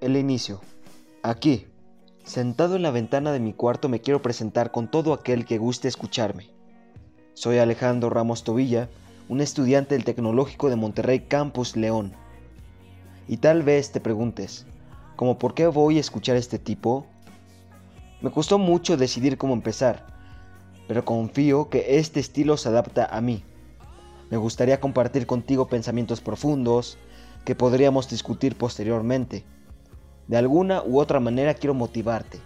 El inicio. Aquí, sentado en la ventana de mi cuarto, me quiero presentar con todo aquel que guste escucharme. Soy Alejandro Ramos Tobilla, un estudiante del Tecnológico de Monterrey Campus León. Y tal vez te preguntes, ¿cómo por qué voy a escuchar a este tipo? Me costó mucho decidir cómo empezar, pero confío que este estilo se adapta a mí. Me gustaría compartir contigo pensamientos profundos que podríamos discutir posteriormente. De alguna u otra manera quiero motivarte,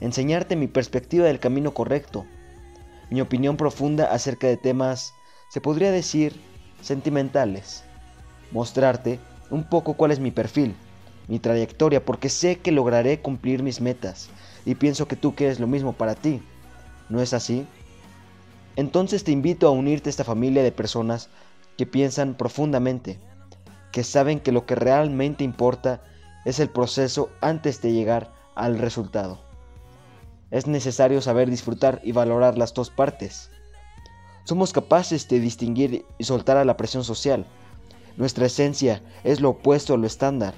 enseñarte mi perspectiva del camino correcto, mi opinión profunda acerca de temas, se podría decir, sentimentales, mostrarte un poco cuál es mi perfil, mi trayectoria, porque sé que lograré cumplir mis metas y pienso que tú quieres lo mismo para ti. ¿No es así? Entonces te invito a unirte a esta familia de personas que piensan profundamente, que saben que lo que realmente importa es el proceso antes de llegar al resultado. Es necesario saber disfrutar y valorar las dos partes. Somos capaces de distinguir y soltar a la presión social. Nuestra esencia es lo opuesto a lo estándar.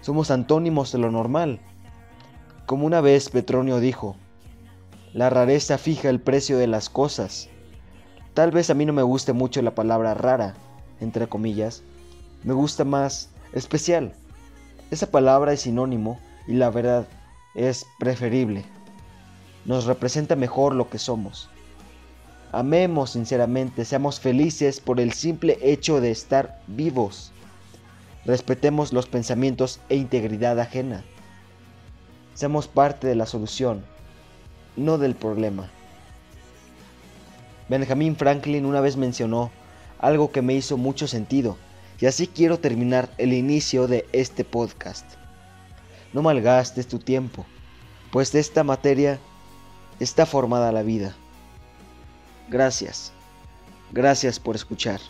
Somos antónimos de lo normal. Como una vez Petronio dijo, la rareza fija el precio de las cosas. Tal vez a mí no me guste mucho la palabra rara, entre comillas. Me gusta más especial. Esa palabra es sinónimo y la verdad es preferible. Nos representa mejor lo que somos. Amemos sinceramente, seamos felices por el simple hecho de estar vivos. Respetemos los pensamientos e integridad ajena. Seamos parte de la solución, no del problema. Benjamin Franklin una vez mencionó algo que me hizo mucho sentido, y así quiero terminar el inicio de este podcast. No malgastes tu tiempo, pues de esta materia está formada la vida. Gracias. Gracias por escuchar.